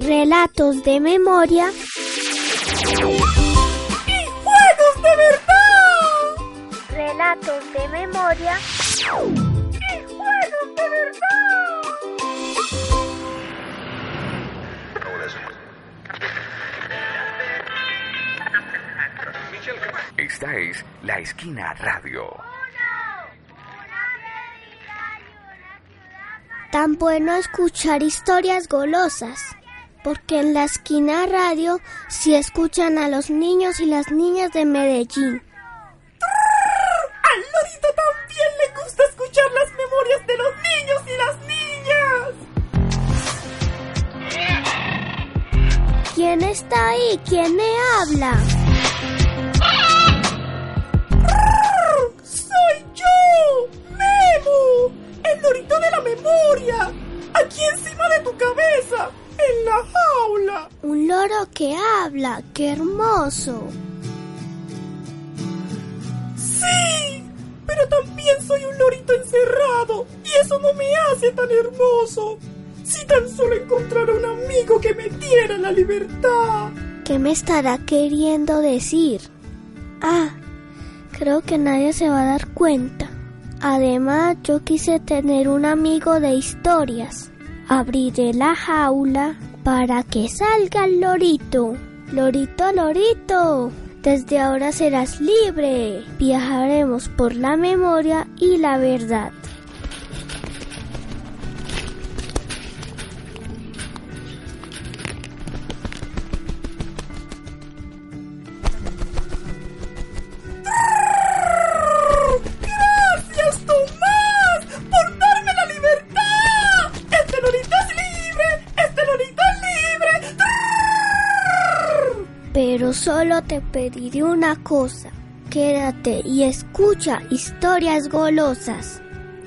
Relatos de memoria. ¡Y juegos de verdad! Relatos de memoria. ¡Y juegos de verdad! Esta es La Esquina Radio. Tan bueno escuchar historias golosas, porque en la esquina radio sí escuchan a los niños y las niñas de Medellín. Al lorito también le gusta escuchar las memorias de los niños y las niñas. ¿Quién está ahí? ¿Quién me habla? De la memoria! ¡Aquí encima de tu cabeza! ¡En la jaula! Un loro que habla, qué hermoso. ¡Sí! Pero también soy un lorito encerrado y eso no me hace tan hermoso. Si tan solo encontrara un amigo que me diera la libertad. ¿Qué me estará queriendo decir? Ah, creo que nadie se va a dar cuenta. Además, yo quise tener un amigo de historias. Abriré la jaula para que salga el lorito. Lorito, lorito. Desde ahora serás libre. Viajaremos por la memoria y la verdad. Solo te pediré una cosa. Quédate y escucha historias golosas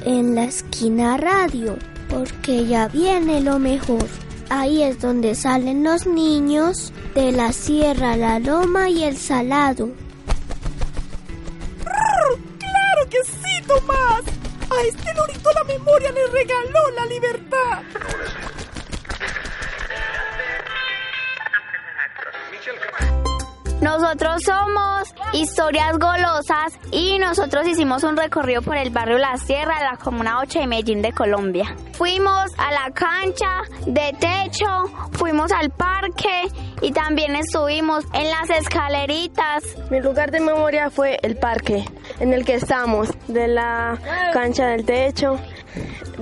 en la esquina radio, porque ya viene lo mejor. Ahí es donde salen los niños de la sierra, la loma y el salado. ¡Claro que sí, Tomás! A este lorito la memoria le regaló la libertad. Nosotros somos Historias Golosas y nosotros hicimos un recorrido por el barrio La Sierra, la Comuna 8 de Medellín de Colombia. Fuimos a la cancha de techo, fuimos al parque y también estuvimos en las escaleritas. Mi lugar de memoria fue el parque en el que estamos, de la cancha del techo.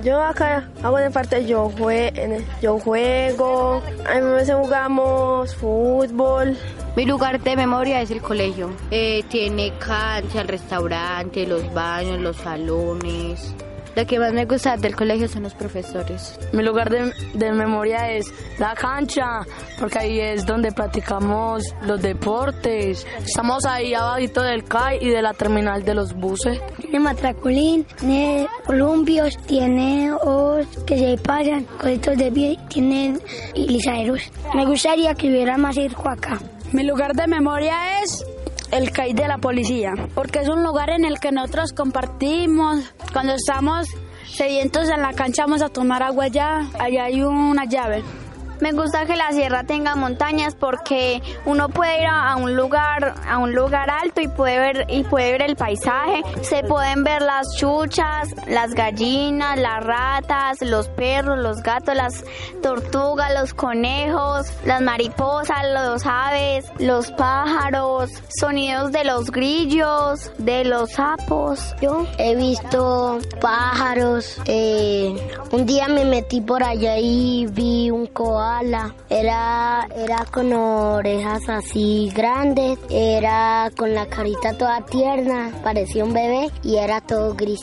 Yo acá hago de parte, yo, jue- yo juego, a veces jugamos fútbol. Mi lugar de memoria es el colegio. Eh, tiene cancha, el restaurante, los baños, los salones. Lo que más me gusta del colegio son los profesores. Mi lugar de, de memoria es la cancha, porque ahí es donde practicamos los deportes. Estamos ahí abajito del CAI y de la terminal de los buses. Tiene matraculín, tiene columpios, tiene os que se pasan, cositos de pie, tiene lisaderos. Me gustaría que hubiera más circo acá. Mi lugar de memoria es el CAI de la policía, porque es un lugar en el que nosotros compartimos. Cuando estamos sedientos en la cancha vamos a tomar agua allá, allá hay una llave. Me gusta que la sierra tenga montañas porque uno puede ir a, un lugar a un lugar alto y puede ver y puede ver el paisaje. Se pueden ver las chuchas, las gallinas, las ratas, los perros, los gatos, las tortugas, los conejos, las mariposas, los aves, los pájaros, sonidos de los grillos, de los sapos. Yo he visto pájaros. eh, un día me metí por allá y vi un koala. Era, era con orejas así grandes. Era con la carita toda tierna. Parecía un bebé y era todo gris.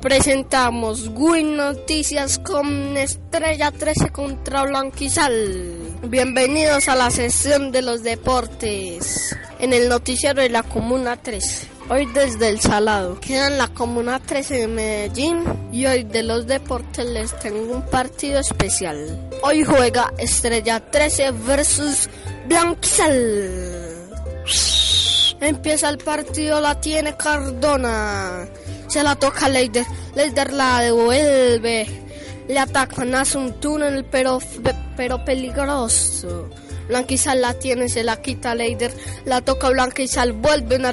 Presentamos Win Noticias con Estrella 13 contra Blanquizal. Bienvenidos a la sesión de los deportes en el noticiero de la Comuna 13. Hoy desde el Salado. Queda en la Comuna 13 de Medellín y hoy de los deportes les tengo un partido especial. Hoy juega Estrella 13 versus Blanquizal. Empieza el partido, la tiene Cardona. Se la toca Leider. Leider la devuelve. le atacan, hace un túnel pero, pero peligroso. Blanquizal la tiene, se la quita Leider, la toca Blanquizal, vuelven a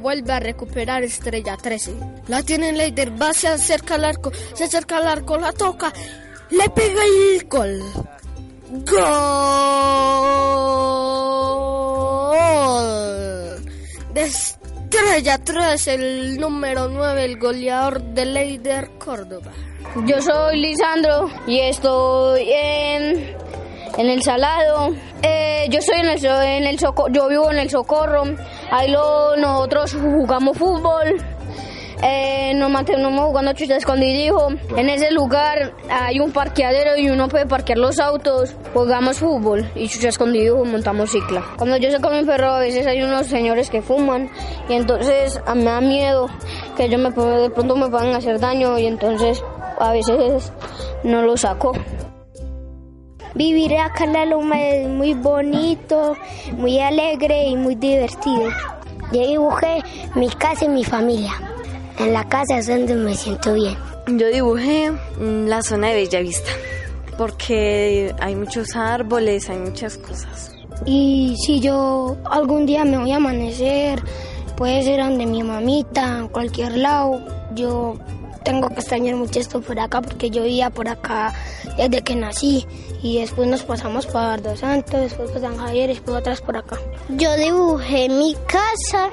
vuelve a recuperar Estrella 13. La tiene Leider, va, se acerca al arco, se acerca al arco, la toca, le pega el gol. ¡Gol! De Estrella 3, el número 9, el goleador de Leider Córdoba. Yo soy Lisandro y estoy en, en el Salado. Eh, yo estoy en el, en el yo vivo en el Socorro. Ahí lo, nosotros jugamos fútbol. Eh, nos mantenemos jugando chucha escondidijo. En ese lugar hay un parqueadero y uno puede parquear los autos. Jugamos fútbol y chucha escondidijo montamos cicla. Cuando yo sé con mi perro a veces hay unos señores que fuman y entonces me da miedo que ellos me, de pronto me puedan hacer daño y entonces a veces no lo saco. Vivir acá en la loma es muy bonito, muy alegre y muy divertido. Yo dibujé mi casa y mi familia. En la casa es donde me siento bien. Yo dibujé mm, la zona de Bellavista, porque hay muchos árboles, hay muchas cosas. Y si yo algún día me voy a amanecer, puede ser donde mi mamita, en cualquier lado, yo tengo que extrañar mucho esto por acá porque yo vivía por acá desde que nací y después nos pasamos para Dos Santos, después por San Javier después otras por acá. Yo dibujé mi casa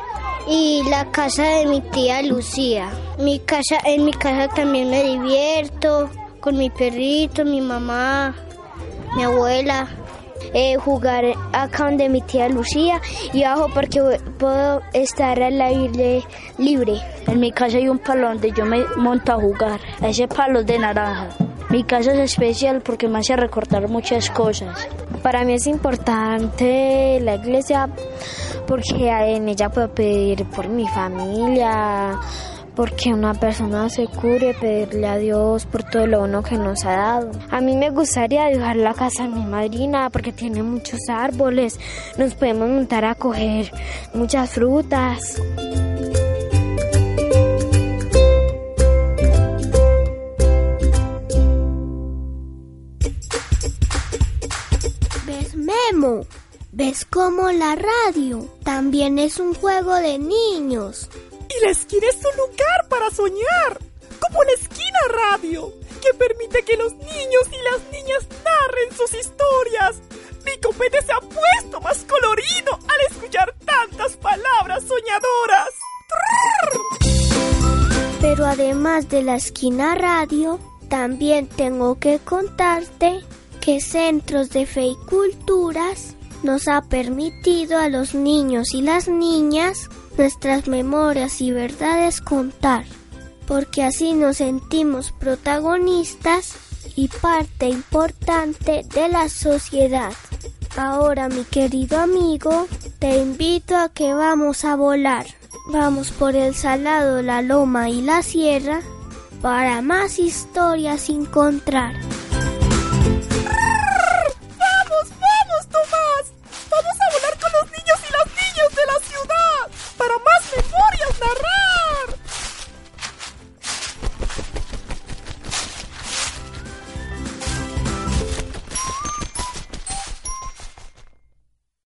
y la casa de mi tía Lucía. Mi casa, en mi casa también me divierto con mi perrito, mi mamá, mi abuela. Eh, jugar acá donde mi tía Lucía y abajo porque puedo estar al aire libre. En mi casa hay un palo donde yo me monto a jugar. Ese palo de naranja. Mi casa es especial porque me hace recordar muchas cosas. Para mí es importante la iglesia porque en ella puedo pedir por mi familia, porque una persona se cure, pedirle a Dios por todo lo bueno que nos ha dado. A mí me gustaría dejar la casa de mi madrina porque tiene muchos árboles, nos podemos montar a coger muchas frutas. ¿Ves, Memo? ¿Ves cómo la radio también es un juego de niños? Y la esquina es un lugar para soñar, como la esquina radio, que permite que los niños y las niñas narren sus historias. Mi copete se ha puesto más colorido al escuchar tantas palabras soñadoras. Pero además de la esquina radio, también tengo que contarte que Centros de Fe y Culturas nos ha permitido a los niños y las niñas nuestras memorias y verdades contar, porque así nos sentimos protagonistas y parte importante de la sociedad. Ahora, mi querido amigo, te invito a que vamos a volar. Vamos por el salado, la loma y la sierra para más historias encontrar.